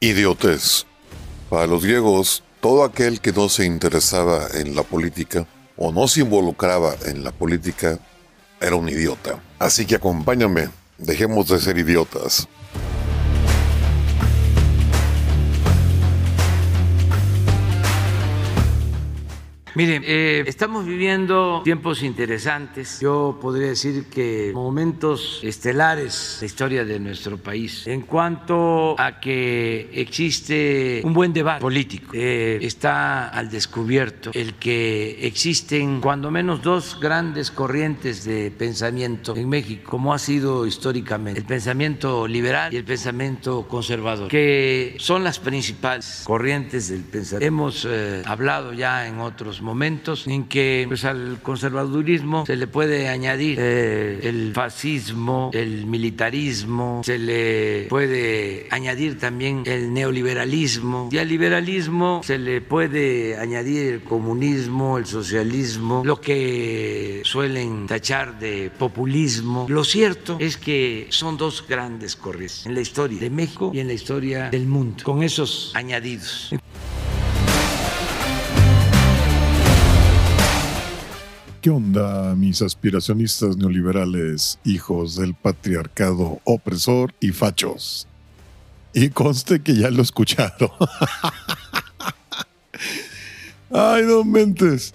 Idiotez. Para los griegos, todo aquel que no se interesaba en la política o no se involucraba en la política era un idiota. Así que acompáñame, dejemos de ser idiotas. Miren, eh, estamos viviendo tiempos interesantes. Yo podría decir que momentos estelares la historia de nuestro país. En cuanto a que existe un buen debate político, eh, está al descubierto el que existen cuando menos dos grandes corrientes de pensamiento en México, como ha sido históricamente, el pensamiento liberal y el pensamiento conservador, que son las principales corrientes del pensamiento. Hemos eh, hablado ya en otros momentos en que pues, al conservadurismo se le puede añadir eh, el fascismo, el militarismo, se le puede añadir también el neoliberalismo y al liberalismo se le puede añadir el comunismo, el socialismo, lo que suelen tachar de populismo. Lo cierto es que son dos grandes corrientes en la historia de México y en la historia del mundo, con esos añadidos. ¿Qué onda, mis aspiracionistas neoliberales, hijos del patriarcado opresor y fachos? Y conste que ya lo escucharon. Ay, no mentes.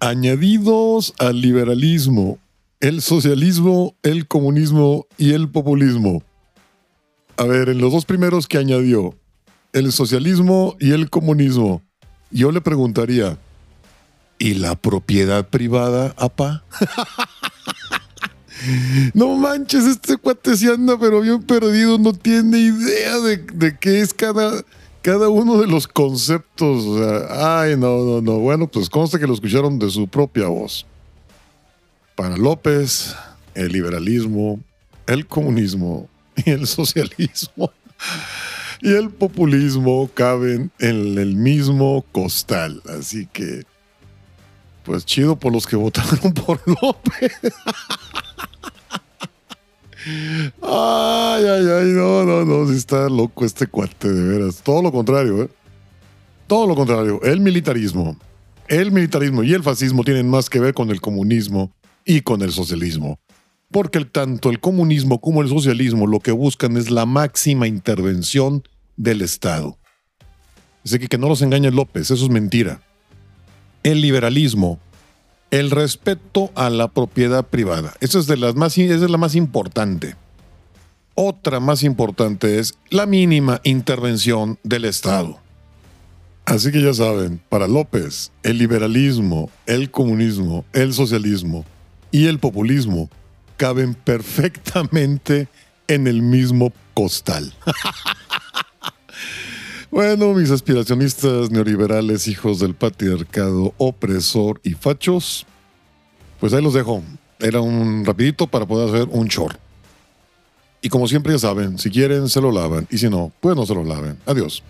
Añadidos al liberalismo, el socialismo, el comunismo y el populismo. A ver, en los dos primeros que añadió, el socialismo y el comunismo, yo le preguntaría, ¿Y la propiedad privada, apa? no manches, este cuate se anda pero bien perdido, no tiene idea de, qué es cada, cada uno de los conceptos. ay, no, no, no. Bueno, pues consta que lo escucharon de su propia voz. Para López, el liberalismo, el comunismo y el socialismo y el populismo caben en el mismo costal. Así que pues chido por los que votaron por López. Ay, ay, ay, no, no, no, sí está loco este cuate, de veras. Todo lo contrario, ¿eh? Todo lo contrario. El militarismo, el militarismo y el fascismo tienen más que ver con el comunismo y con el socialismo. Porque tanto el comunismo como el socialismo lo que buscan es la máxima intervención del Estado. Así que que no los engañe López, eso es mentira el liberalismo, el respeto a la propiedad privada. Esa es, de las más, es la más importante. Otra más importante es la mínima intervención del Estado. Así que ya saben, para López, el liberalismo, el comunismo, el socialismo y el populismo caben perfectamente en el mismo costal. Bueno, mis aspiracionistas neoliberales, hijos del patriarcado opresor y fachos, pues ahí los dejo. Era un rapidito para poder hacer un short. Y como siempre ya saben, si quieren se lo lavan y si no, pues no se lo laven. Adiós.